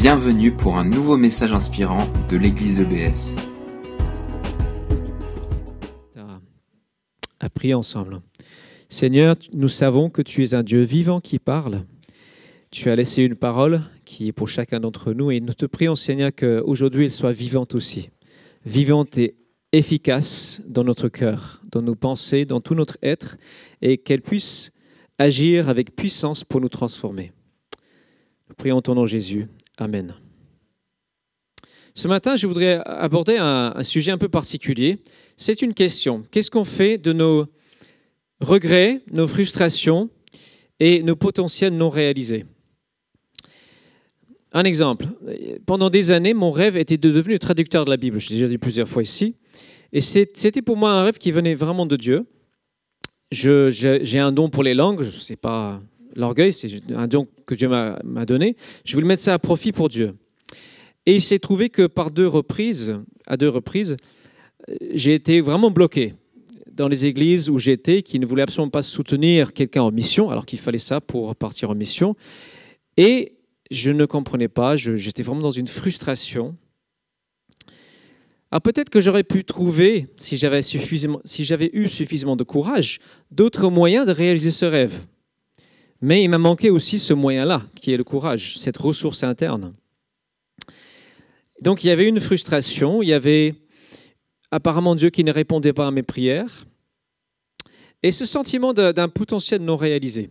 Bienvenue pour un nouveau message inspirant de l'église EBS. À prier ensemble. Seigneur, nous savons que tu es un Dieu vivant qui parle. Tu as laissé une parole qui est pour chacun d'entre nous et nous te prions, Seigneur, qu'aujourd'hui elle soit vivante aussi. Vivante et efficace dans notre cœur, dans nos pensées, dans tout notre être et qu'elle puisse agir avec puissance pour nous transformer. Nous prions ton nom Jésus. Amen. Ce matin, je voudrais aborder un, sujet un peu particulier. C'est une question. Qu'est-ce qu'on fait de nos regrets, nos frustrations et nos potentiels non réalisés? Un exemple. Pendant des années, mon rêve était de devenir traducteur de la Bible. Je l'ai déjà dit plusieurs fois ici. Et c'était pour moi un rêve qui venait vraiment de Dieu. J'ai un don pour les langues. Ce n'est pas l'orgueil, c'est un don que Dieu m'a donné. Je voulais mettre ça à profit pour Dieu. Et il s'est trouvé que par deux reprises, à deux reprises, j'ai été vraiment bloqué dans les églises où j'étais, qui ne voulaient absolument pas soutenir quelqu'un en mission, alors qu'il fallait ça pour partir en mission. Et je ne comprenais pas, j'étais vraiment dans une frustration. Alors peut-être que j'aurais pu trouver, si j'avais si eu suffisamment de courage, d'autres moyens de réaliser ce rêve. Mais il m'a manqué aussi ce moyen-là, qui est le courage, cette ressource interne. Donc il y avait une frustration, il y avait apparemment Dieu qui ne répondait pas à mes prières, et ce sentiment d'un potentiel non réalisé.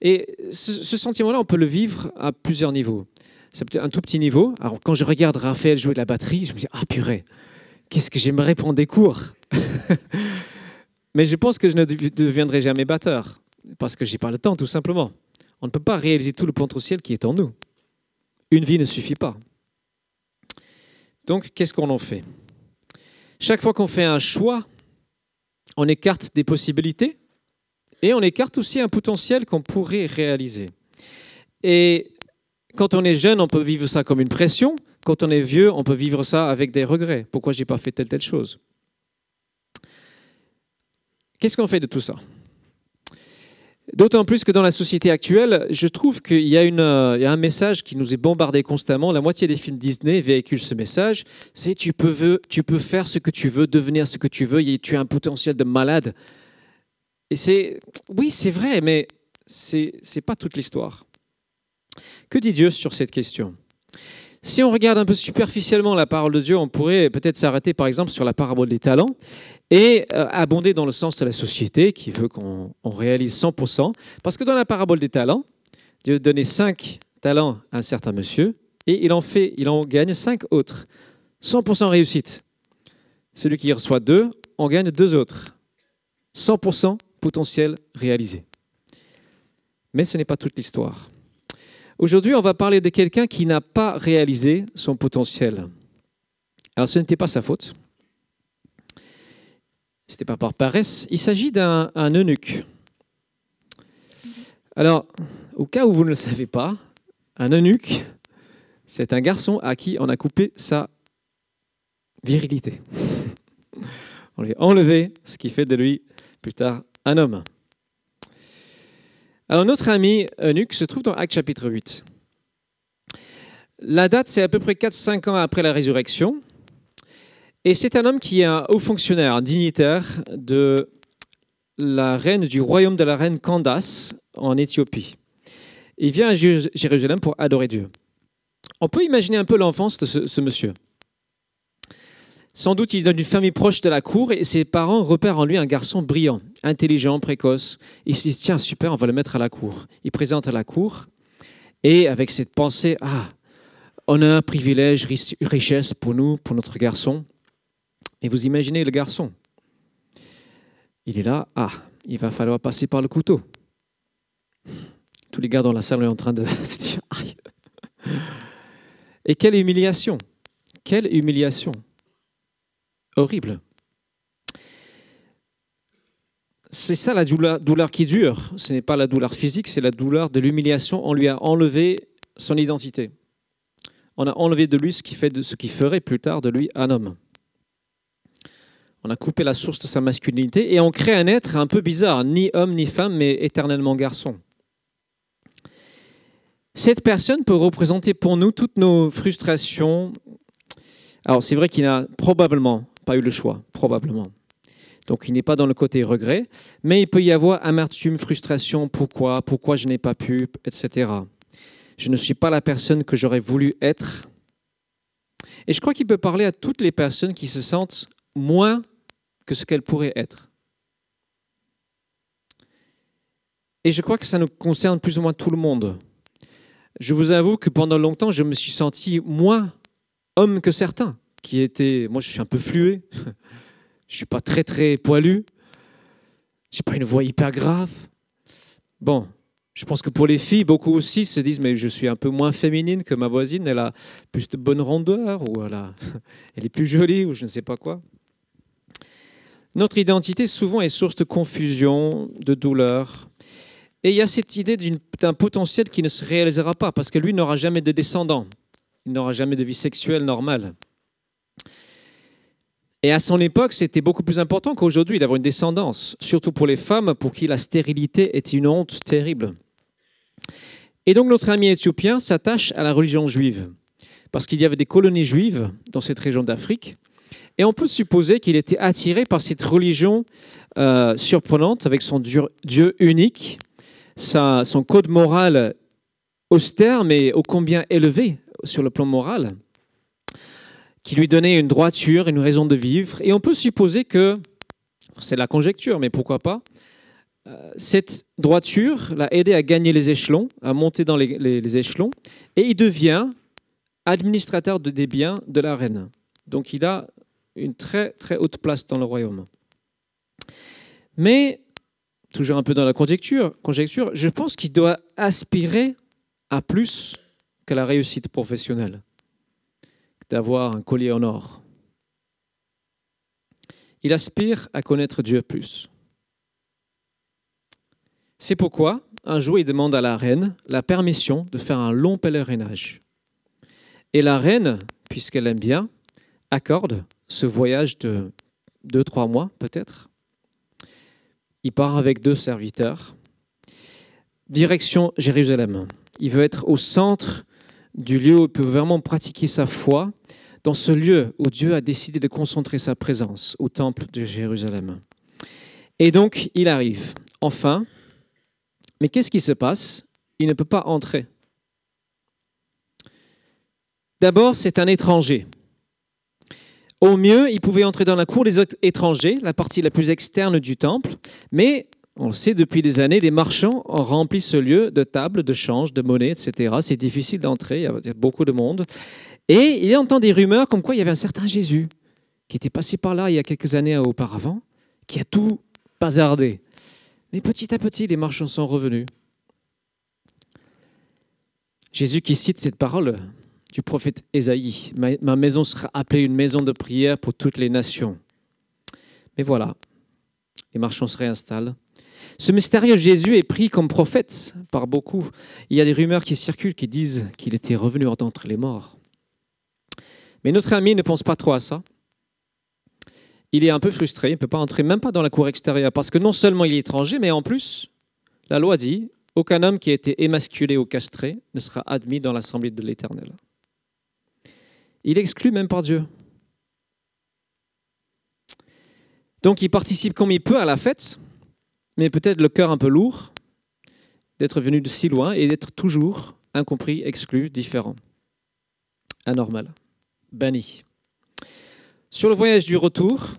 Et ce, sentiment-là, on peut le vivre à plusieurs niveaux. C'est un tout petit niveau. Alors quand je regarde Raphaël jouer de la batterie, je me dis, ah purée, qu'est-ce que j'aimerais prendre des cours? Mais je pense que je ne deviendrai jamais batteur parce que j'ai pas le temps, tout simplement. On ne peut pas réaliser tout le potentiel qui est en nous. Une vie ne suffit pas. Donc, qu'est-ce qu'on en fait? Chaque fois qu'on fait un choix, on écarte des possibilités et on écarte aussi un potentiel qu'on pourrait réaliser. Et quand on est jeune, on peut vivre ça comme une pression. Quand on est vieux, on peut vivre ça avec des regrets. Pourquoi j'ai pas fait telle telle chose? Qu'est-ce qu'on fait de tout ça? D'autant plus que dans la société actuelle, je trouve qu'il y, euh, y, a un message qui nous est bombardé constamment. La moitié des films Disney véhiculent ce message. C'est tu peux, faire ce que tu veux, devenir ce que tu veux, tu as un potentiel de malade. Et c'est, oui, c'est vrai, mais c'est n'est pas toute l'histoire. Que dit Dieu sur cette question? Si on regarde un peu superficiellement la parole de Dieu, on pourrait peut-être s'arrêter par exemple sur la parabole des talents et euh, abonder dans le sens de la société qui veut qu'on réalise 100%. Parce que dans la parabole des talents, Dieu donnait 5 talents à un certain monsieur et il en, fait, il en gagne 5 autres. 100% réussite. Celui qui reçoit 2, en gagne 2 autres. 100% potentiel réalisé. Mais ce n'est pas toute l'histoire. Aujourd'hui, on va parler de quelqu'un qui n'a pas réalisé son potentiel. Alors, ce n'était pas sa faute. Ce n'était pas par paresse. Il s'agit d'un eunuque. Alors, au cas où vous ne le savez pas, un eunuque, c'est un garçon à qui on a coupé sa virilité. On lui a enlevé ce qui fait de lui plus tard un homme. Alors notre ami eunuque se trouve dans Acte chapitre 8. La date, c'est à peu près 4-5 ans après la résurrection. Et c'est un homme qui est un haut fonctionnaire, un dignitaire de la reine du royaume de la reine Candace en Éthiopie. Il vient à Jérusalem pour adorer Dieu. On peut imaginer un peu l'enfance de ce monsieur. Sans doute, il est d'une famille proche de la cour et ses parents repèrent en lui un garçon brillant, intelligent, précoce. Ils se disent Tiens, super, on va le mettre à la cour. Il présente à la cour et avec cette pensée Ah, honneur, privilège, richesse pour nous, pour notre garçon. Et vous imaginez le garçon Il est là Ah, il va falloir passer par le couteau. Tous les gars dans la salle sont en train de se dire Aïe Et quelle humiliation Quelle humiliation horrible. C'est ça la douleur, qui dure. Ce n'est pas la douleur physique, c'est la douleur de l'humiliation. On lui a enlevé son identité. On a enlevé de lui ce qui, fait ce qui ferait plus tard de lui un homme. On a coupé la source de sa masculinité et on crée un être un peu bizarre, ni homme ni femme, mais éternellement garçon. Cette personne peut représenter pour nous toutes nos frustrations. Alors c'est vrai qu'il n'a probablement pas eu le choix, probablement. Donc il n'est pas dans le côté regret, mais il peut y avoir amertume, frustration, pourquoi, pourquoi je n'ai pas pu, etc. Je ne suis pas la personne que j'aurais voulu être. Et je crois qu'il peut parler à toutes les personnes qui se sentent moins que ce qu'elles pourraient être. Et je crois que ça nous concerne plus ou moins tout le monde. Je vous avoue que pendant longtemps, je me suis senti moins homme que certains, qui étaient... Moi, je suis un peu flué. Je suis pas très très poilu. J'ai pas une voix hyper grave. Bon, je pense que pour les filles, beaucoup aussi se disent mais je suis un peu moins féminine que ma voisine. Elle a plus de bonne rondeur ou elle est plus jolie ou je ne sais pas quoi. Notre identité souvent est source de confusion, de douleur. Et il y a cette idée d'un potentiel qui ne se réalisera pas parce que lui n'aura jamais de descendants. Il n'aura jamais de vie sexuelle normale. Et à son époque, c'était beaucoup plus important qu'aujourd'hui d'avoir une descendance, surtout pour les femmes pour qui la stérilité est une honte terrible. Et donc notre ami éthiopien s'attache à la religion juive, parce qu'il y avait des colonies juives dans cette région d'Afrique, et on peut supposer qu'il était attiré par cette religion euh, surprenante, avec son Dieu, unique, son code moral austère, mais ô combien élevé sur le plan moral qui lui donnait une droiture, une raison de vivre. Et on peut supposer que, c'est la conjecture, mais pourquoi pas, euh, cette droiture l'a aidé à gagner les échelons, à monter dans les, échelons, et il devient administrateur des biens de la reine. Donc il a une très très haute place dans le royaume. Mais, toujours un peu dans la conjecture, conjecture je pense qu'il doit aspirer à plus que la réussite professionnelle d'avoir un collier en or. Il aspire à connaître Dieu plus. C'est pourquoi, un jour, il demande à la reine la permission de faire un long pèlerinage. Et la reine, puisqu'elle aime bien, accorde ce voyage de deux, trois mois peut-être. Il part avec deux serviteurs. Direction Jérusalem. Il veut être au centre du lieu où il peut vraiment pratiquer sa foi, dans ce lieu où Dieu a décidé de concentrer sa présence, au temple de Jérusalem. Et donc, il arrive, enfin, mais qu'est-ce qui se passe? Il ne peut pas entrer. D'abord, c'est un étranger. Au mieux, il pouvait entrer dans la cour des étrangers, la partie la plus externe du temple, mais on le sait depuis des années, les marchands ont rempli ce lieu de tables, de change, de monnaie, etc. C'est difficile d'entrer, il y a beaucoup de monde. Et il entend des rumeurs comme quoi il y avait un certain Jésus qui était passé par là il y a quelques années auparavant, qui a tout bazardé. Mais petit à petit, les marchands sont revenus. Jésus qui cite cette parole du prophète Ésaïe, ma maison sera appelée une maison de prière pour toutes les nations. Mais voilà, les marchands se réinstallent. Ce mystérieux Jésus est pris comme prophète par beaucoup. Il y a des rumeurs qui circulent qui disent qu'il était revenu d'entre les morts. Mais notre ami ne pense pas trop à ça. Il est un peu frustré, il ne peut pas entrer même pas dans la cour extérieure parce que non seulement il est étranger, mais en plus, la loi dit aucun homme qui a été émasculé ou castré ne sera admis dans l'assemblée de l'Éternel. Il exclut même par Dieu. Donc il participe comme il peut à la fête, mais peut-être le cœur un peu lourd d'être venu de si loin et d'être toujours incompris, exclu, différent, anormal, banni. Sur le voyage du retour,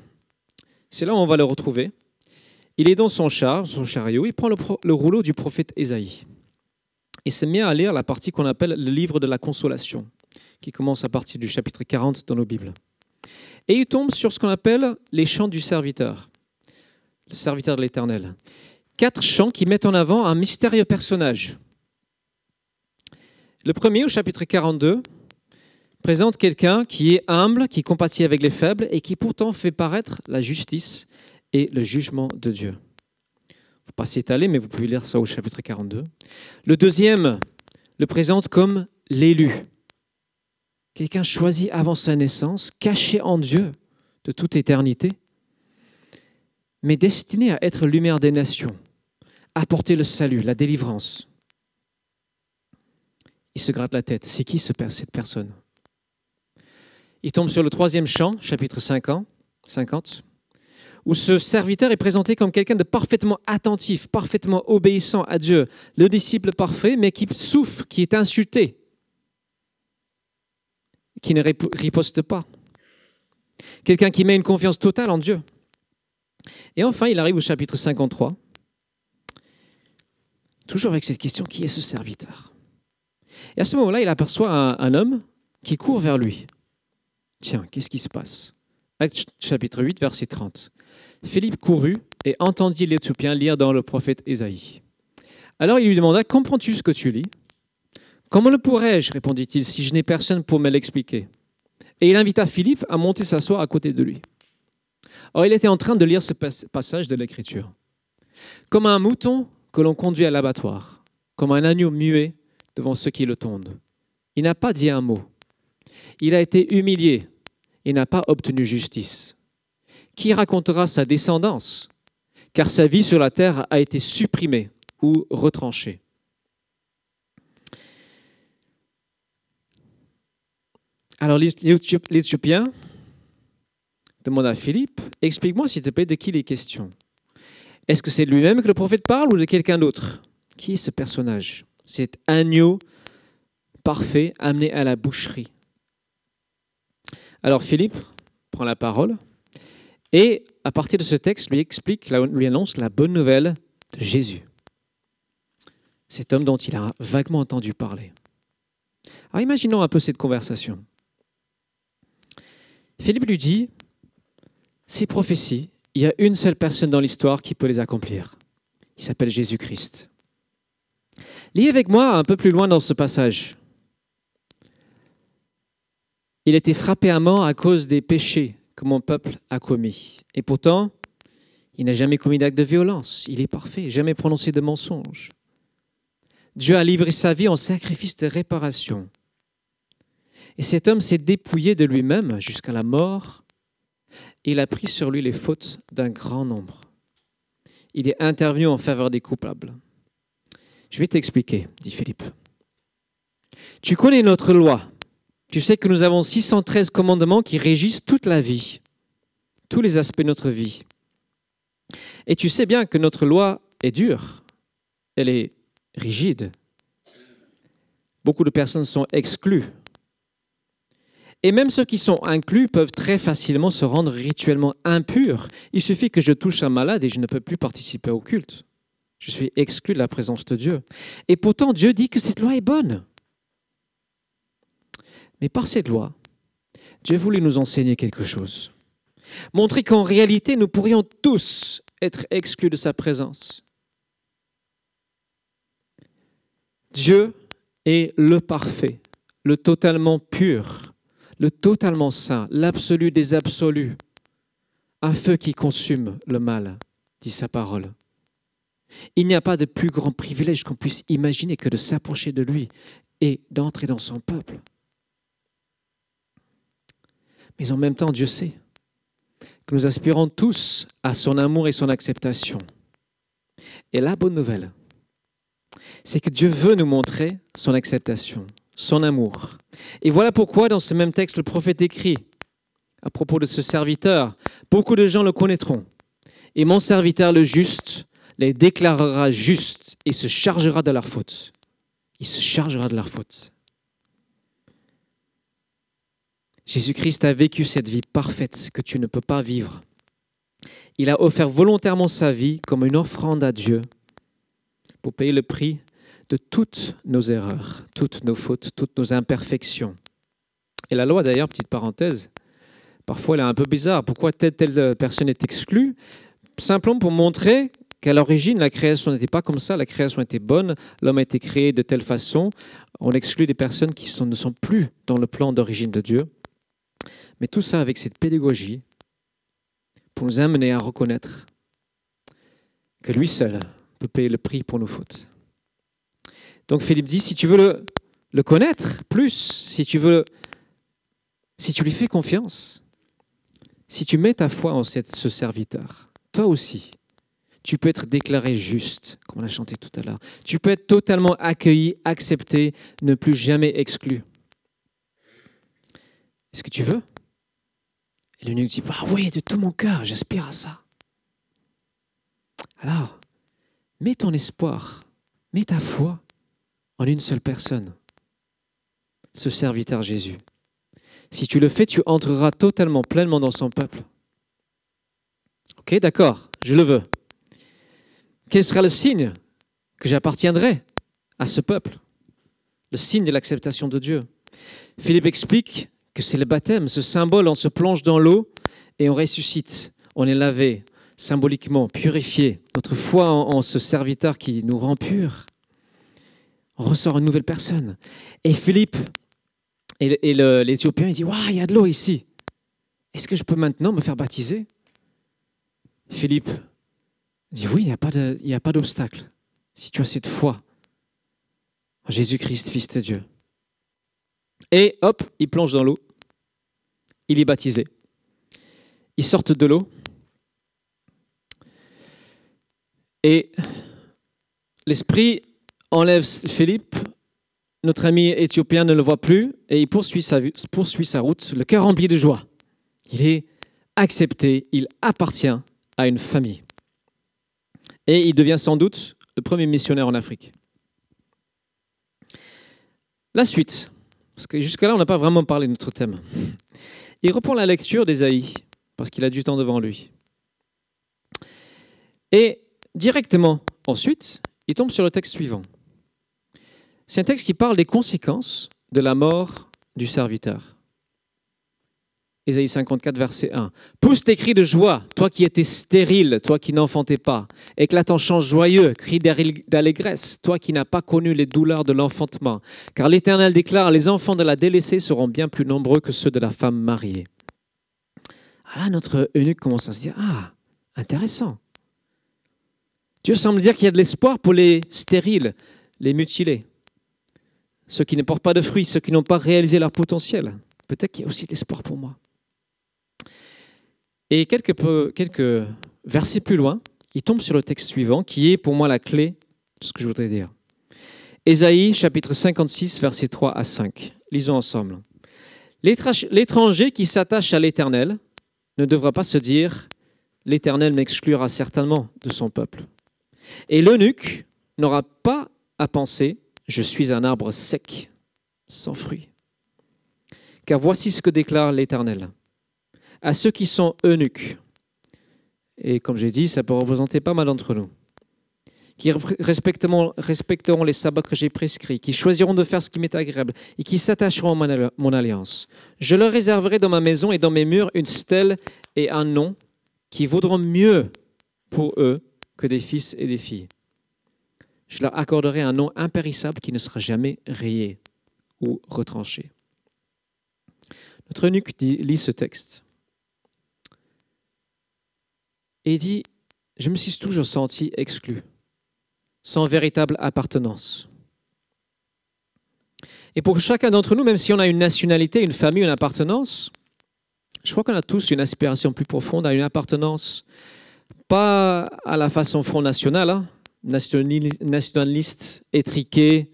c'est là où on va le retrouver. Il est dans son char, son chariot, il prend le, rouleau du prophète Ésaïe et se met à lire la partie qu'on appelle le livre de la consolation, qui commence à partir du chapitre 40 dans nos Bibles. Et il tombe sur ce qu'on appelle les chants du serviteur le serviteur de l'Éternel. Quatre chants qui mettent en avant un mystérieux personnage. Le premier, au chapitre 42, présente quelqu'un qui est humble, qui compatit avec les faibles et qui pourtant fait paraître la justice et le jugement de Dieu. Faut pas s'étaler, mais vous pouvez lire ça au chapitre 42. Le deuxième le présente comme l'élu. Quelqu'un choisi avant sa naissance, caché en Dieu de toute éternité mais destiné à être lumière des nations, apporter le salut, la délivrance. il se gratte la tête. C'est qui ce, cette personne? Il tombe sur le troisième chant, chapitre 50, 50, où ce serviteur est présenté comme quelqu'un de parfaitement attentif, parfaitement obéissant à Dieu, le disciple parfait, mais qui souffre, qui est insulté, qui ne riposte pas. Quelqu'un qui met une confiance totale en Dieu. Et enfin, il arrive au chapitre 53, toujours avec cette question, qui est ce serviteur? Et à ce moment-là, il aperçoit un, homme qui court vers lui. Tiens, qu'est-ce qui se passe? Acte chapitre 8, verset 30. Philippe courut et entendit l'Éthiopien lire dans le prophète Ésaïe. Alors il lui demanda, comprends-tu ce que tu lis? Comment le pourrais-je? répondit-il si je n'ai personne pour me l'expliquer? Et il invita Philippe à monter s'asseoir à côté de lui. Or il était en train de lire ce passage de l'Écriture. Comme un mouton que l'on conduit à l'abattoir, comme un agneau muet devant ceux qui le tondent. Il n'a pas dit un mot. Il a été humilié et n'a pas obtenu justice. Qui racontera sa descendance? Car sa vie sur la terre a été supprimée ou retranchée. Alors l'Éthiopien demande à Philippe, explique-moi s'il te plaît de qui il est question. Est-ce que c'est lui-même que le prophète parle ou de quelqu'un d'autre? Qui est ce personnage? Cet agneau parfait amené à la boucherie. Alors Philippe prend la parole et à partir de ce texte lui explique, lui annonce la bonne nouvelle de Jésus. Cet homme dont il a vaguement entendu parler. Alors imaginons un peu cette conversation. Philippe lui dit, ces prophéties, il y a une seule personne dans l'histoire qui peut les accomplir. Il s'appelle Jésus-Christ. Lisez avec moi un peu plus loin dans ce passage. Il était frappé à mort à cause des péchés que mon peuple a commis. Et pourtant, il n'a jamais commis d'acte de violence. Il est parfait, jamais prononcé de mensonge. Dieu a livré sa vie en sacrifice de réparation. Et cet homme s'est dépouillé de lui-même jusqu'à la mort il a pris sur lui les fautes d'un grand nombre. Il est intervenu en faveur des coupables. Je vais t'expliquer, dit Philippe. Tu connais notre loi. Tu sais que nous avons 613 commandements qui régissent toute la vie, tous les aspects de notre vie. Et tu sais bien que notre loi est dure, elle est rigide. Beaucoup de personnes sont exclues et même ceux qui sont inclus peuvent très facilement se rendre rituellement impurs. Il suffit que je touche un malade et je ne peux plus participer au culte. Je suis exclu de la présence de Dieu. Et pourtant, Dieu dit que cette loi est bonne. Mais par cette loi, Dieu voulait nous enseigner quelque chose. Montrer qu'en réalité, nous pourrions tous être exclus de sa présence. Dieu est le parfait, le totalement pur, le totalement saint, l'absolu des absolus, un feu qui consume le mal, dit sa parole. Il n'y a pas de plus grand privilège qu'on puisse imaginer que de s'approcher de lui et d'entrer dans son peuple. Mais en même temps, Dieu sait que nous aspirons tous à son amour et son acceptation. Et la bonne nouvelle, c'est que Dieu veut nous montrer son acceptation, son amour. Et voilà pourquoi dans ce même texte, le prophète écrit à propos de ce serviteur, beaucoup de gens le connaîtront. Et mon serviteur le juste les déclarera justes et se chargera de leur faute. Il se chargera de leur faute. Jésus-Christ a vécu cette vie parfaite que tu ne peux pas vivre. Il a offert volontairement sa vie comme une offrande à Dieu pour payer le prix de toutes nos erreurs, toutes nos fautes, toutes nos imperfections. Et la loi, d'ailleurs, petite parenthèse, parfois elle est un peu bizarre. Pourquoi telle, telle personne est exclue? Simplement pour montrer qu'à l'origine, la création n'était pas comme ça, la création était bonne, l'homme a été créé de telle façon, on exclut des personnes qui ne sont plus dans le plan d'origine de Dieu. Mais tout ça avec cette pédagogie pour nous amener à reconnaître que lui seul peut payer le prix pour nos fautes. Donc Philippe dit, si tu veux le, connaître plus, si tu lui fais confiance, si tu mets ta foi en ce serviteur, toi aussi, Tu peux être déclaré juste, comme on a chanté tout à l'heure. Tu peux être totalement accueilli, accepté, ne plus jamais exclu. Est-ce que tu veux? Et dit, ah oui, de tout mon cœur, j'aspire à ça. Alors, mets ton espoir, mets ta foi en une seule personne, ce serviteur Jésus. Si tu le fais, tu entreras totalement, pleinement dans son peuple. Ok, d'accord, je le veux. Quel sera le signe que j'appartiendrai à ce peuple? Le signe de l'acceptation de Dieu. Philippe explique que c'est le baptême, ce symbole, on se plonge dans l'eau et on ressuscite, on est lavé, symboliquement, purifié. Notre foi en, ce serviteur qui nous rend purs, ressort une nouvelle personne. Et Philippe et, l'Éthiopien, il dit, Waouh, il y a de l'eau ici. Est-ce que je peux maintenant me faire baptiser? Philippe dit, oui, il n'y a pas d'obstacle. Si tu as cette foi en Jésus-Christ, Fils de Dieu. Et hop, il plonge dans l'eau. Il est baptisé. Ils sortent de l'eau. Et l'Esprit enlève Philippe. Notre ami éthiopien ne le voit plus et il poursuit sa, route, le cœur rempli de joie. Il est accepté, il appartient à une famille. Et il devient sans doute le premier missionnaire en Afrique. La suite, parce que jusque-là, on n'a pas vraiment parlé de notre thème. Il reprend la lecture d'Ésaïe, parce qu'il a du temps devant lui. Et directement ensuite, il tombe sur le texte suivant. C'est un texte qui parle des conséquences de la mort du serviteur. Ésaïe 54, verset 1. Pousse tes cris de joie, toi qui étais stérile, toi qui n'enfantais pas. Éclate en chant joyeux, cri d'allégresse, toi qui n'as pas connu les douleurs de l'enfantement. Car l'Éternel déclare, les enfants de la délaissée seront bien plus nombreux que ceux de la femme mariée. Ah là, notre eunuque commence à se dire, ah, intéressant. Dieu semble dire qu'il y a de l'espoir pour les stériles, les mutilés, ceux qui ne portent pas de fruits, ceux qui n'ont pas réalisé leur potentiel. Peut-être qu'il y a aussi de l'espoir pour moi. Et quelques, quelques versets plus loin, il tombe sur le texte suivant, qui est pour moi la clé de ce que je voudrais dire. Ésaïe chapitre 56, versets 3 à 5. Lisons ensemble. L'étranger qui s'attache à l'Éternel ne devra pas se dire L'Éternel m'exclura certainement de son peuple. Et l'eunuque n'aura pas à penser Je suis un arbre sec, sans fruits. Car voici ce que déclare l'Éternel à ceux qui sont eunuques. Et comme j'ai dit, ça peut représenter pas mal d'entre nous. Qui respecteront, respecteront les sabbats que j'ai prescrits, qui choisiront de faire ce qui m'est agréable et qui s'attacheront à mon alliance. Je leur réserverai dans ma maison et dans mes murs une stèle et un nom qui vaudront mieux pour eux que des fils et des filles. Je leur accorderai un nom impérissable qui ne sera jamais rayé ou retranché. Notre eunuque lit ce texte. Et dit, je me suis toujours senti exclu, sans véritable appartenance. Et pour chacun d'entre nous, même si on a une nationalité, une famille, une appartenance, je crois qu'on a tous une aspiration plus profonde à une appartenance, pas à la façon Front National, hein, nationaliste, étriqué,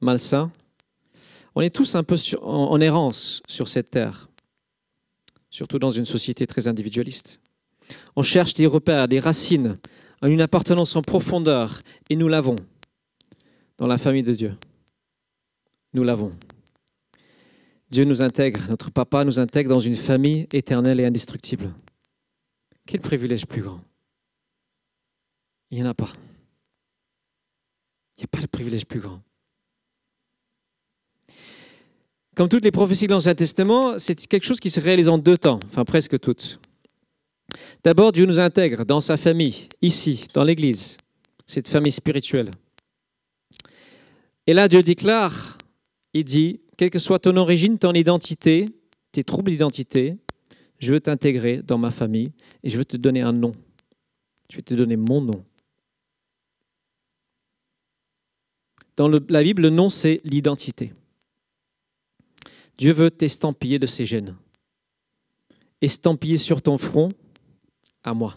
malsain. On est tous un peu en errance sur cette terre, surtout dans une société très individualiste. On cherche des repères, des racines, une appartenance en profondeur, et nous l'avons dans la famille de Dieu. Nous l'avons. Dieu nous intègre, notre papa nous intègre dans une famille éternelle et indestructible. Quel privilège plus grand Il n'y en a pas. Il n'y a pas de privilège plus grand. Comme toutes les prophéties de l'Ancien Testament, c'est quelque chose qui se réalise en deux temps, enfin presque toutes. D'abord, Dieu nous intègre dans sa famille, ici, dans l'Église, cette famille spirituelle. Et là, Dieu déclare, il dit, quelle que soit ton origine, ton identité, tes troubles d'identité, je veux t'intégrer dans ma famille et je veux te donner un nom. Je vais te donner mon nom. Dans la Bible, le nom, c'est l'identité. Dieu veut t'estampiller de ses gènes. Estampiller sur ton front à moi.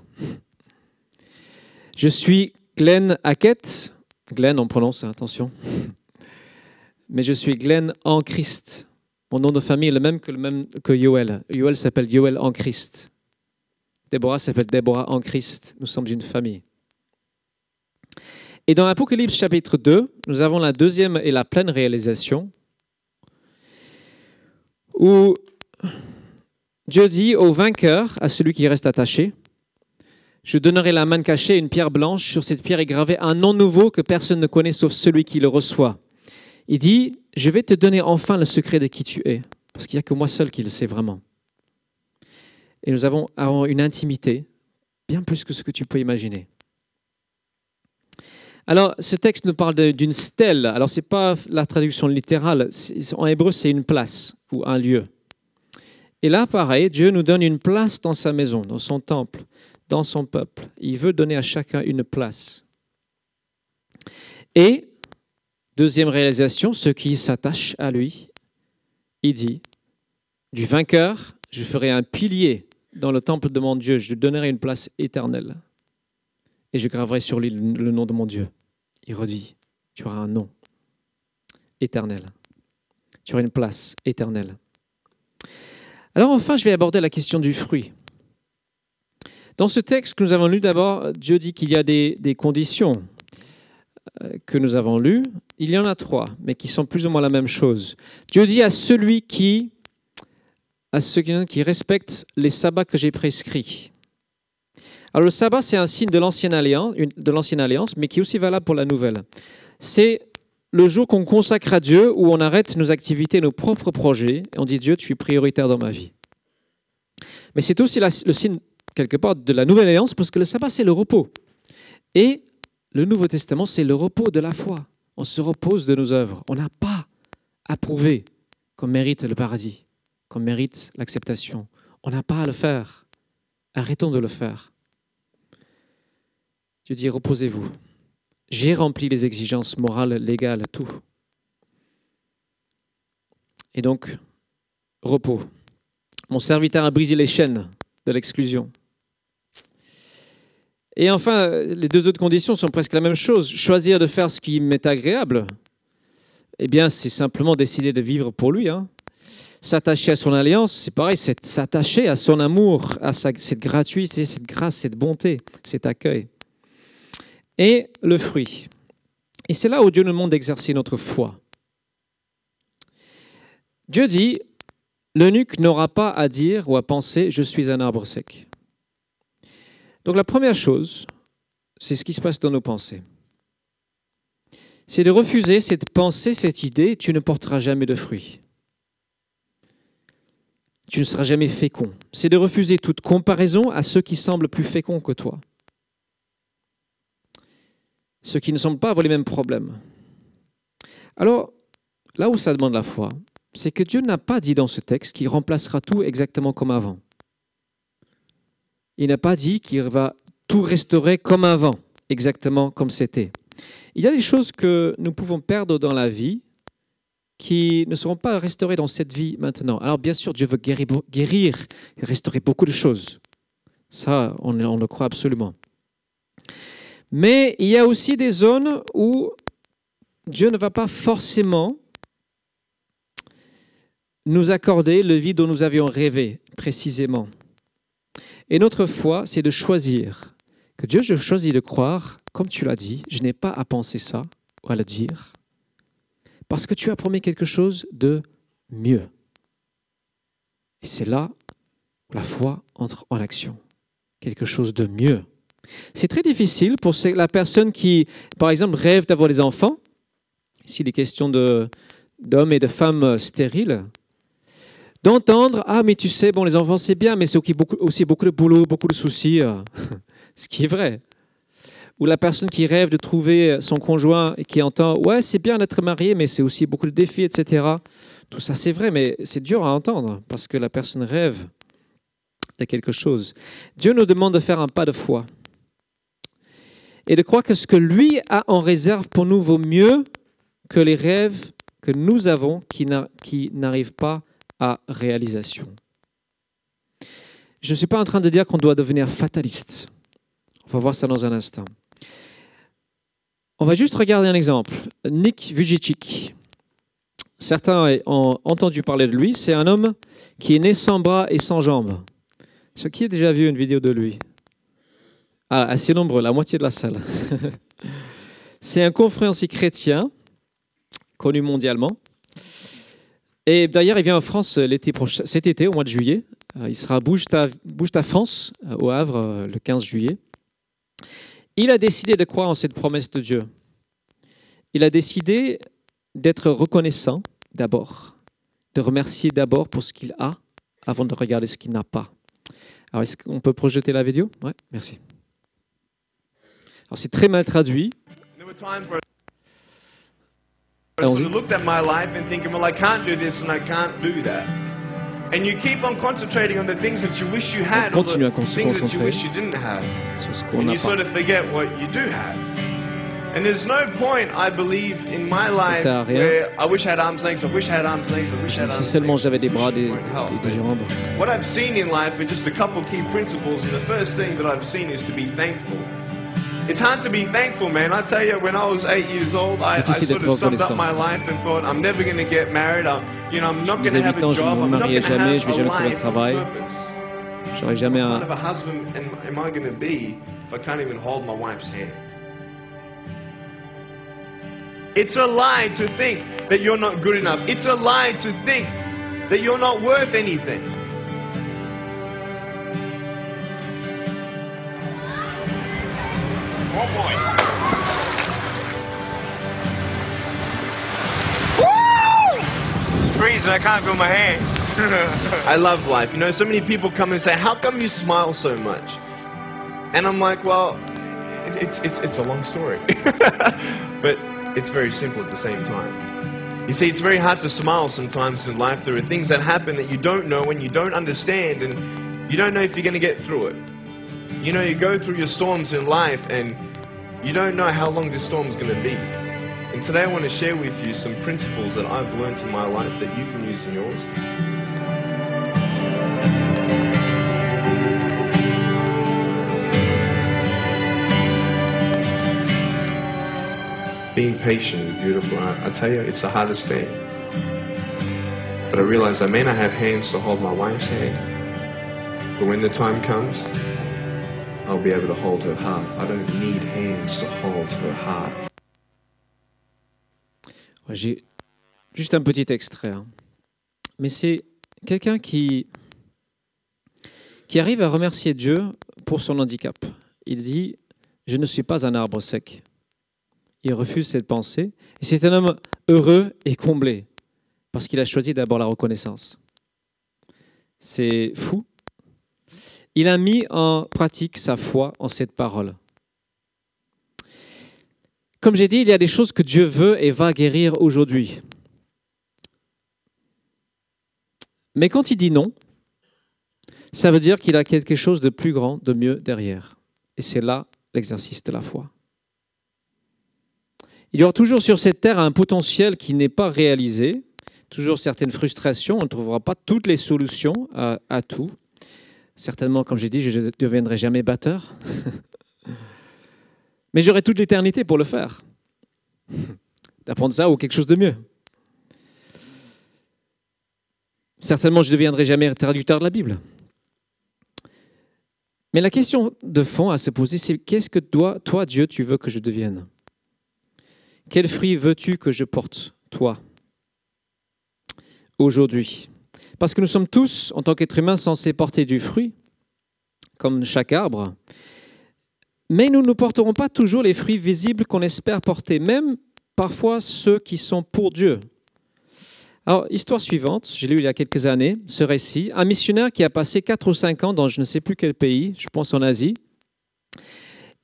Je suis Glenn Hackett. Glenn, on prononce, attention. Mais je suis Glenn en Christ. Mon nom de famille est le même que, le même que Yoel. Yoel s'appelle Yoel en Christ. Déborah s'appelle Déborah en Christ. Nous sommes une famille. Et dans l'Apocalypse chapitre 2, nous avons la deuxième et la pleine réalisation où Dieu dit au vainqueur, à celui qui reste attaché, je donnerai la main cachée, une pierre blanche. Sur cette pierre est gravé un nom nouveau que personne ne connaît sauf celui qui le reçoit. Il dit, je vais te donner enfin le secret de qui tu es, parce qu'il n'y a que moi seul qui le sais vraiment. Et nous avons une intimité, bien plus que ce que tu peux imaginer. Alors, ce texte nous parle d'une stèle. Alors, ce n'est pas la traduction littérale. En hébreu, c'est une place ou un lieu. Et là, pareil, Dieu nous donne une place dans sa maison, dans son temple, dans son peuple. Il veut donner à chacun une place. Et, deuxième réalisation, ceux qui s'attachent à lui, il dit, du vainqueur, je ferai un pilier dans le temple de mon Dieu, je lui donnerai une place éternelle. Et je graverai sur lui le nom de mon Dieu. Il redit, tu auras un nom éternel. Tu auras une place éternelle. Alors enfin, je vais aborder la question du fruit. Dans ce texte que nous avons lu d'abord, Dieu dit qu'il y a des, conditions euh, que nous avons lues. Il y en a trois, mais qui sont plus ou moins la même chose. Dieu dit à celui qui, à ceux qui respectent les sabbats que j'ai prescrits. Alors le sabbat, c'est un signe de l'ancienne alliance, alliance, mais qui est aussi valable pour la nouvelle. C'est le jour qu'on consacre à Dieu, où on arrête nos activités, nos propres projets, et on dit Dieu, tu es prioritaire dans ma vie. Mais c'est aussi le signe, quelque part, de la nouvelle alliance, parce que le sabbat, c'est le repos. Et le Nouveau Testament, c'est le repos de la foi. On se repose de nos œuvres. On n'a pas à prouver qu'on mérite le paradis, qu'on mérite l'acceptation. On n'a pas à le faire. Arrêtons de le faire. Dieu dit, reposez-vous. J'ai rempli les exigences morales, légales, tout. Et donc, repos. Mon serviteur a brisé les chaînes de l'exclusion. Et enfin, les deux autres conditions sont presque la même chose. Choisir de faire ce qui m'est agréable, eh bien, c'est simplement décider de vivre pour lui. Hein. S'attacher à son alliance, c'est pareil, c'est s'attacher à son amour, à cette gratuité, cette grâce, cette bonté, cet accueil et le fruit. Et c'est là où Dieu nous demande d'exercer notre foi. Dieu dit, l'eunuque n'aura pas à dire ou à penser, je suis un arbre sec. Donc la première chose, c'est ce qui se passe dans nos pensées. C'est de refuser cette pensée, cette idée, tu ne porteras jamais de fruits. Tu ne seras jamais fécond. C'est de refuser toute comparaison à ceux qui semblent plus féconds que toi ceux qui ne semblent pas avoir les mêmes problèmes. Alors, là où ça demande la foi, c'est que Dieu n'a pas dit dans ce texte qu'il remplacera tout exactement comme avant. Il n'a pas dit qu'il va tout restaurer comme avant, exactement comme c'était. Il y a des choses que nous pouvons perdre dans la vie qui ne seront pas restaurées dans cette vie maintenant. Alors bien sûr, Dieu veut guérir, et restaurer beaucoup de choses. Ça, on le croit absolument. Mais il y a aussi des zones où Dieu ne va pas forcément nous accorder le vie dont nous avions rêvé précisément. Et notre foi, c'est de choisir que Dieu, je choisis de croire, comme tu l'as dit, je n'ai pas à penser ça ou à le dire, parce que tu as promis quelque chose de mieux. Et c'est là où la foi entre en action. Quelque chose de mieux. C'est très difficile pour la personne qui, par exemple, rêve d'avoir des enfants, s'il est question d'hommes et de femmes stériles, d'entendre Ah, mais tu sais, bon, les enfants, c'est bien, mais c'est aussi beaucoup, de boulot, beaucoup de soucis. Euh, ce qui est vrai. Ou la personne qui rêve de trouver son conjoint et qui entend Ouais, c'est bien d'être marié, mais c'est aussi beaucoup de défis, etc. Tout ça, c'est vrai, mais c'est dur à entendre parce que la personne rêve de quelque chose. Dieu nous demande de faire un pas de foi et de croire que ce que lui a en réserve pour nous vaut mieux que les rêves que nous avons qui n'arrivent pas à réalisation. Je ne suis pas en train de dire qu'on doit devenir fataliste. On va voir ça dans un instant. On va juste regarder un exemple. Nick Vujicic. Certains ont entendu parler de lui. C'est un homme qui est né sans bras et sans jambes. Qui a déjà vu une vidéo de lui Ah, assez nombreux, la moitié de la salle. C'est un conférencier chrétien, connu mondialement. Et d'ailleurs, il vient en France prochain, cet été, au mois de juillet. Euh, il sera à Bouge ta France, euh, au Havre, euh, le 15 juillet. Il a décidé de croire en cette promesse de Dieu. Il a décidé d'être reconnaissant d'abord, de remercier d'abord pour ce qu'il a avant de regarder ce qu'il n'a pas. Alors, est-ce qu'on peut projeter la vidéo? Oui, merci. Alors, c'est très mal traduit. And you keep on concentrating on the things that you wish you had, or the things that you wish you didn't have. And you sort of forget what you do have. And there's no point, I believe, in my life where I wish I had arms lengths, I wish I had arms lengths, I wish I had arms Si seulement j'avais des bras, des, des jambes. What I've seen in life are just a couple key principles, and the first thing that I've seen is to be thankful. It's hard to be thankful, man. I tell you, when I was eight years old, I, I sort of summed up my life and thought, I'm never going to get married. I'm, you know, I'm not going to have a job. I'm not going to have a life of purpose. J'aurais jamais un. What kind of a husband am, am I going to be if I can't even hold my wife's hand? It's a lie to think that you're not good enough. It's a lie to think that you're not worth anything. It's freezing. I can't feel my hands. I love life. You know, so many people come and say, "How come you smile so much?" And I'm like, "Well, it's it's it's a long story, but it's very simple at the same time." You see, it's very hard to smile sometimes in life. There are things that happen that you don't know and you don't understand, and you don't know if you're going to get through it. You know, you go through your storms in life and you don't know how long this storm is going to be. And today I want to share with you some principles that I've learned in my life that you can use in yours. Being patient is beautiful. I, I tell you, it's the hardest thing. But I realize I may not have hands to hold my wife's hand, but when the time comes, I'll be able to hold her heart. I don't need hands to hold her heart. J'ai juste un petit extrait. Hein. Mais c'est quelqu'un qui, qui arrive à remercier Dieu pour son handicap. Il dit Je ne suis pas un arbre sec. Il refuse cette pensée. Et c'est un homme heureux et comblé parce qu'il a choisi d'abord la reconnaissance. C'est fou, il a mis en pratique sa foi en cette parole. Comme j'ai dit, il y a des choses que Dieu veut et va guérir aujourd'hui. Mais quand il dit non, ça veut dire qu'il a quelque chose de plus grand, de mieux derrière. Et c'est là l'exercice de la foi. Il y aura toujours sur cette terre un potentiel qui n'est pas réalisé, toujours certaines frustrations, on ne trouvera pas toutes les solutions à, à tout. Certainement, comme j'ai dit, je ne deviendrai jamais batteur. Mais j'aurai toute l'éternité pour le faire. D'apprendre ça ou quelque chose de mieux. Certainement, je ne deviendrai jamais traducteur de la Bible. Mais la question de fond à se poser, c'est qu'est-ce que toi, toi, Dieu, tu veux que je devienne? Quel fruit veux-tu que je porte, toi, aujourd'hui parce que nous sommes tous, en tant qu'êtres humains, censés porter du fruit, comme chaque arbre. Mais nous ne porterons pas toujours les fruits visibles qu'on espère porter, même parfois ceux qui sont pour Dieu. Alors, histoire suivante, j'ai lu il y a quelques années ce récit, un missionnaire qui a passé 4 ou 5 ans dans je ne sais plus quel pays, je pense en Asie.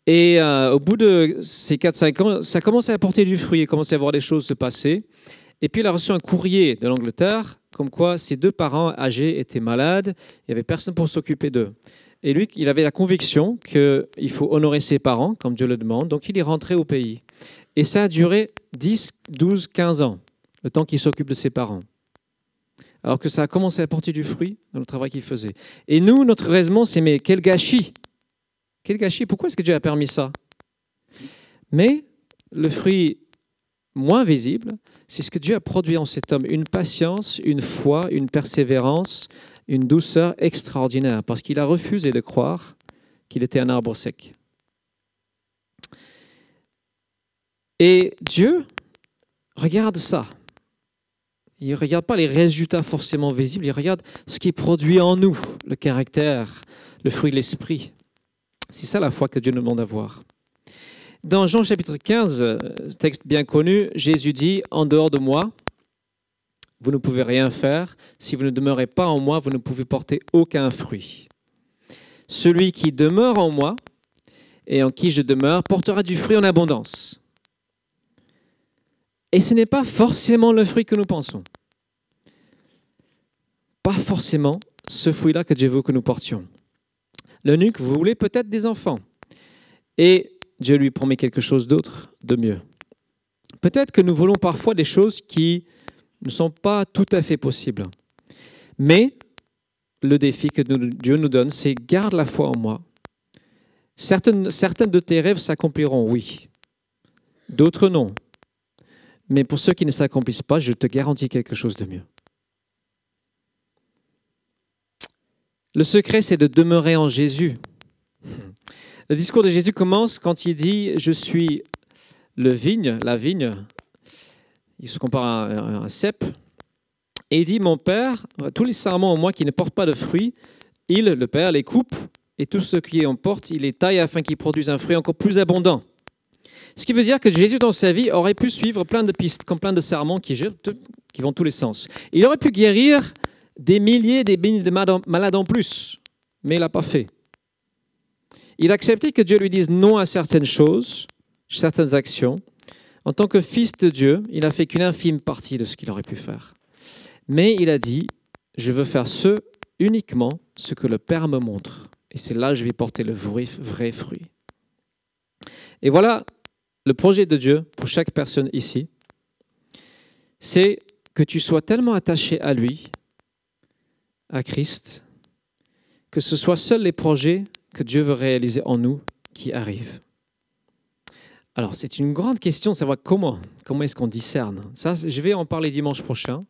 Et euh, au bout de ces 4-5 ans, ça commençait à porter du fruit, il commençait à voir des choses se passer. Et puis il a reçu un courrier de l'Angleterre comme quoi ses deux parents âgés étaient malades, il n'y avait personne pour s'occuper d'eux. Et lui, il avait la conviction qu'il faut honorer ses parents, comme Dieu le demande, donc il est rentré au pays. Et ça a duré 10, 12, 15 ans, le temps qu'il s'occupe de ses parents. Alors que ça a commencé à porter du fruit dans le travail qu'il faisait. Et nous, notre raisonnement, c'est mais quel gâchis Quel gâchis Pourquoi est-ce que Dieu a permis ça? Mais le fruit moins visible, c'est ce que Dieu a produit en cet homme, une patience, une foi, une persévérance, une douceur extraordinaire, parce qu'il a refusé de croire qu'il était un arbre sec. Et Dieu regarde ça. Il ne regarde pas les résultats forcément visibles, il regarde ce qui produit en nous, le caractère, le fruit de l'esprit. C'est ça la foi que Dieu nous demande d'avoir. Dans Jean chapitre 15, texte bien connu, Jésus dit, En dehors de moi, vous ne pouvez rien faire. Si vous ne demeurez pas en moi, vous ne pouvez porter aucun fruit. Celui qui demeure en moi et en qui je demeure portera du fruit en abondance. Et ce n'est pas forcément le fruit que nous pensons. Pas forcément ce fruit-là que Dieu veut que nous portions. L'eunuque voulait peut-être des enfants. Et Dieu lui promet quelque chose d'autre, de mieux. Peut-être que nous voulons parfois des choses qui ne sont pas tout à fait possibles. Mais le défi que Dieu nous donne, c'est garde la foi en moi. Certaines, certaines de tes rêves s'accompliront, oui. D'autres non. Mais pour ceux qui ne s'accomplissent pas, je te garantis quelque chose de mieux. Le secret, c'est de demeurer en Jésus. Le discours de Jésus commence quand il dit Je suis le vigne, la vigne. Il se compare à un, cep. Et il dit Mon Père, tous les sarments en moi qui ne portent pas de fruits, il, le Père, les coupe, et tout ce qui en porte, il les taille afin qu'ils produisent un fruit encore plus abondant. Ce qui veut dire que Jésus, dans sa vie, aurait pu suivre plein de pistes, comme plein de serments qui, qui vont tous les sens. Il aurait pu guérir des milliers, des milliers de malades en plus, mais il n'a pas fait. Il a accepté que Dieu lui dise non à certaines choses, certaines actions. En tant que fils de Dieu, il n'a fait qu'une infime partie de ce qu'il aurait pu faire. Mais il a dit, je veux faire ce uniquement ce que le Père me montre. Et c'est là que je vais porter le vrai, vrai fruit. Et voilà le projet de Dieu pour chaque personne ici, c'est que tu sois tellement attaché à lui, à Christ, que ce soit seuls les projets que Dieu veut réaliser en nous qui arrivent. Alors, c'est une grande question savoir comment, comment est-ce qu'on discerne. Ça, je vais en parler dimanche prochain.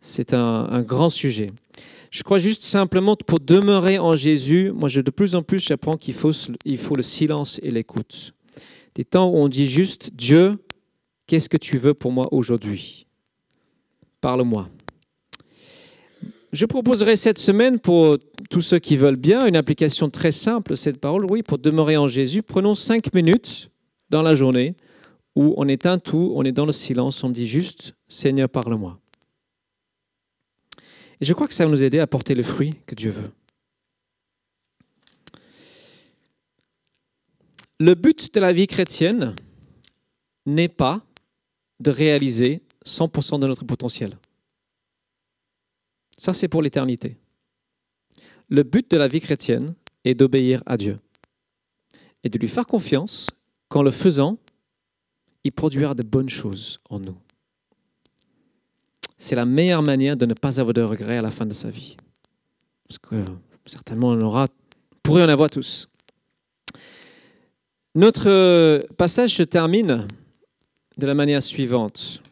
C'est un, grand sujet. Je crois juste simplement pour demeurer en Jésus, moi, je, de plus en plus, j'apprends qu'il faut, faut le silence et l'écoute des temps où on dit juste, Dieu, qu'est-ce que tu veux pour moi aujourd'hui? Parle-moi. Je proposerai cette semaine pour tous ceux qui veulent bien une application très simple, cette parole, oui, pour demeurer en Jésus. Prenons cinq minutes dans la journée où on éteint tout, on est dans le silence, on dit juste, Seigneur, parle-moi. Et je crois que ça va nous aider à porter le fruit que Dieu veut. Le but de la vie chrétienne n'est pas de réaliser 100% de notre potentiel. Ça, c'est pour l'éternité. Le but de la vie chrétienne est d'obéir à Dieu et de lui faire confiance qu'en le faisant, il produira de bonnes choses en nous. C'est la meilleure manière de ne pas avoir de regrets à la fin de sa vie. Parce que certainement on aura, pourrait en avoir tous. Notre euh, passage se termine de la manière suivante.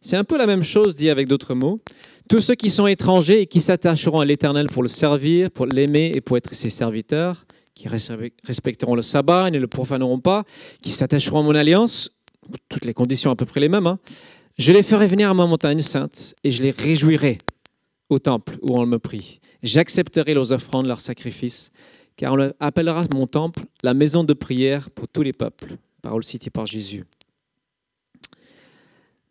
C'est un peu la même chose dit avec d'autres mots. Tous ceux qui sont étrangers et qui s'attacheront à l'Éternel pour le servir, pour l'aimer et pour être ses serviteurs, qui respecteront le sabbat et ne le profaneront pas, qui s'attacheront à mon alliance, toutes les conditions à peu près les mêmes, hein, je les ferai venir à ma montagne sainte et je les réjouirai au temple où on me prie. J'accepterai leurs offrandes, leurs sacrifices car on appellera mon temple la maison de prière pour tous les peuples. Parole citée par Jésus.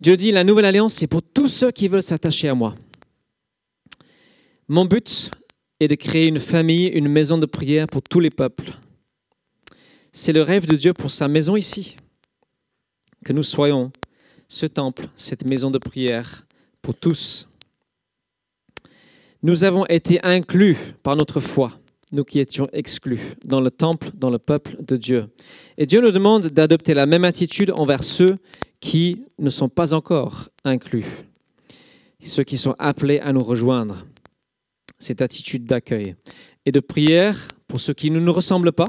Dieu dit, la nouvelle alliance, c'est pour tous ceux qui veulent s'attacher à moi. Mon but est de créer une famille, une maison de prière pour tous les peuples. C'est le rêve de Dieu pour sa maison ici. Que nous soyons ce temple, cette maison de prière pour tous. Nous avons été inclus par notre foi nous qui étions exclus, dans le temple, dans le peuple de Dieu. Et Dieu nous demande d'adopter la même attitude envers ceux qui ne sont pas encore inclus, ceux qui sont appelés à nous rejoindre. Cette attitude d'accueil et de prière pour ceux qui ne nous ressemblent pas.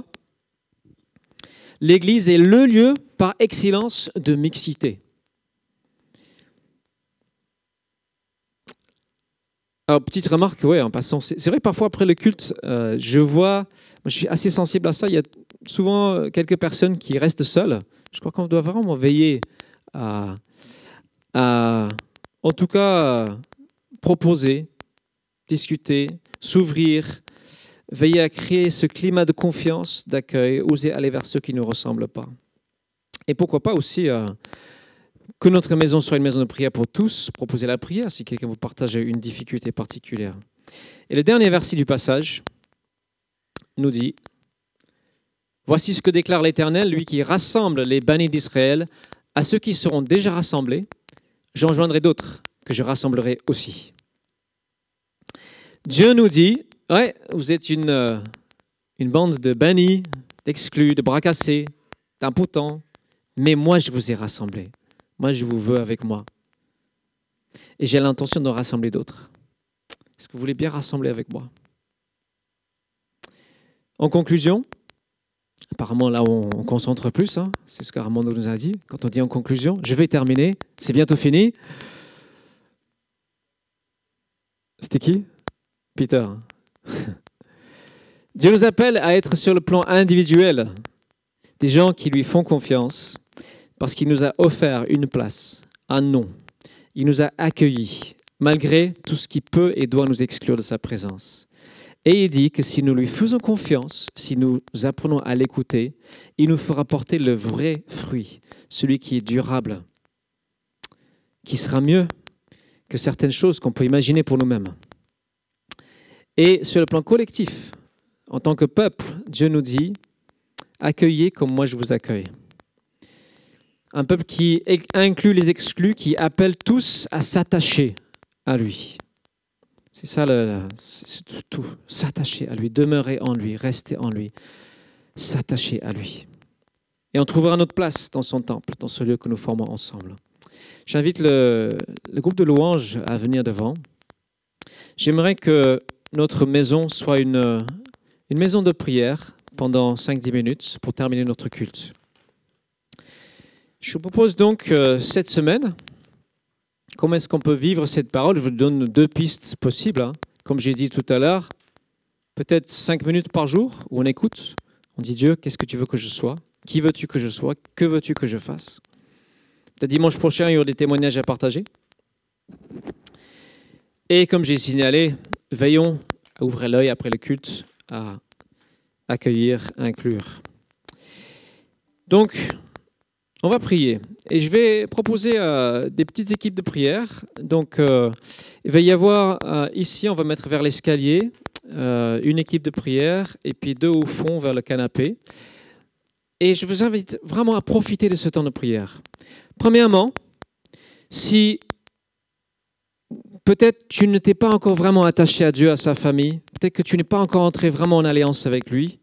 L'Église est le lieu par excellence de mixité. Alors, petite remarque, ouais, en passant, c'est vrai parfois après le culte, euh, je vois, je suis assez sensible à ça, il y a souvent euh, quelques personnes qui restent seules. Je crois qu'on doit vraiment veiller à, en tout cas, proposer, discuter, s'ouvrir, veiller à créer ce climat de confiance, d'accueil, oser aller vers ceux qui ne ressemblent pas. Et pourquoi pas aussi euh, que notre maison soit une maison de prière pour tous, proposer la prière si quelqu'un vous partage une difficulté particulière. Et le dernier verset du passage nous dit, Voici ce que déclare l'Éternel, lui qui rassemble les bannis d'Israël, à ceux qui seront déjà rassemblés, j'en joindrai d'autres que je rassemblerai aussi. Dieu nous dit, ouais, vous êtes une, euh, une bande de bannis, d'exclus, de bras cassés, mais moi je vous ai rassemblés. Moi, je vous veux avec moi. Et j'ai l'intention de rassembler d'autres. Est-ce que vous voulez bien rassembler avec moi? En conclusion, apparemment là on, concentre plus, hein, c'est ce qu'Armando nous a dit. Quand on dit en conclusion, je vais terminer, c'est bientôt fini. C'était qui? Peter. Dieu nous appelle à être sur le plan individuel des gens qui lui font confiance, parce qu'il nous a offert une place, un nom. Il nous a accueillis, malgré tout ce qui peut et doit nous exclure de sa présence. Et il dit que si nous lui faisons confiance, si nous apprenons à l'écouter, il nous fera porter le vrai fruit, celui qui est durable, qui sera mieux que certaines choses qu'on peut imaginer pour nous-mêmes. Et sur le plan collectif, en tant que peuple, Dieu nous dit, accueillez comme moi je vous accueille. Un peuple qui inclut les exclus, qui appelle tous à s'attacher à lui. C'est ça le, tout. S'attacher à lui, demeurer en lui, rester en lui, s'attacher à lui. Et on trouvera notre place dans son temple, dans ce lieu que nous formons ensemble. J'invite le, le groupe de louanges à venir devant. J'aimerais que notre maison soit une, une maison de prière pendant 5-10 minutes pour terminer notre culte. Je vous propose donc euh, cette semaine, comment est-ce qu'on peut vivre cette parole? Je vous donne deux pistes possibles. Hein. Comme j'ai dit tout à l'heure, peut-être cinq minutes par jour où on écoute, on dit Dieu, qu'est-ce que tu veux que je sois? Qui veux-tu que je sois? Que veux-tu que je fasse? Peut-être dimanche prochain, il y aura des témoignages à partager. Et comme j'ai signalé, veillons à ouvrir l'œil après le culte, à accueillir, inclure. Donc, on va prier et je vais proposer euh, des petites équipes de prière. Donc, euh, il va y avoir euh, ici, on va mettre vers l'escalier une équipe de prière et puis deux au fond vers le canapé. Et je vous invite vraiment à profiter de ce temps de prière. Premièrement, si peut-être tu ne t'es pas encore vraiment attaché à Dieu, à sa famille, peut-être que tu n'es pas encore entré vraiment en alliance avec lui,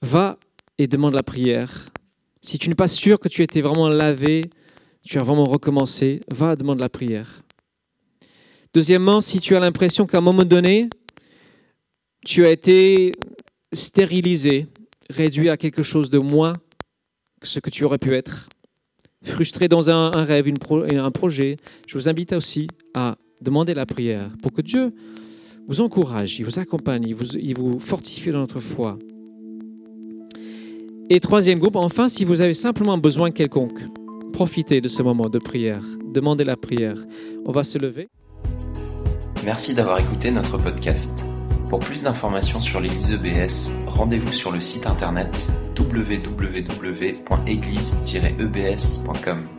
va et demande la prière. Si tu n'es pas sûr que tu étais vraiment lavé, tu as vraiment recommencé, va demander la prière. Deuxièmement, si tu as l'impression qu'à un moment donné, tu as été stérilisé, réduit à quelque chose de moins que ce que tu aurais pu être, frustré dans un, rêve, un projet, je vous invite aussi à demander la prière pour que Dieu vous encourage, il vous accompagne, vous, il vous fortifie dans notre foi. Et troisième groupe, enfin, si vous avez simplement besoin quelconque, profitez de ce moment de prière, demandez la prière. On va se lever. Merci d'avoir écouté notre podcast. Pour plus d'informations sur l'Église EBS, rendez-vous sur le site internet www.église-ebs.com.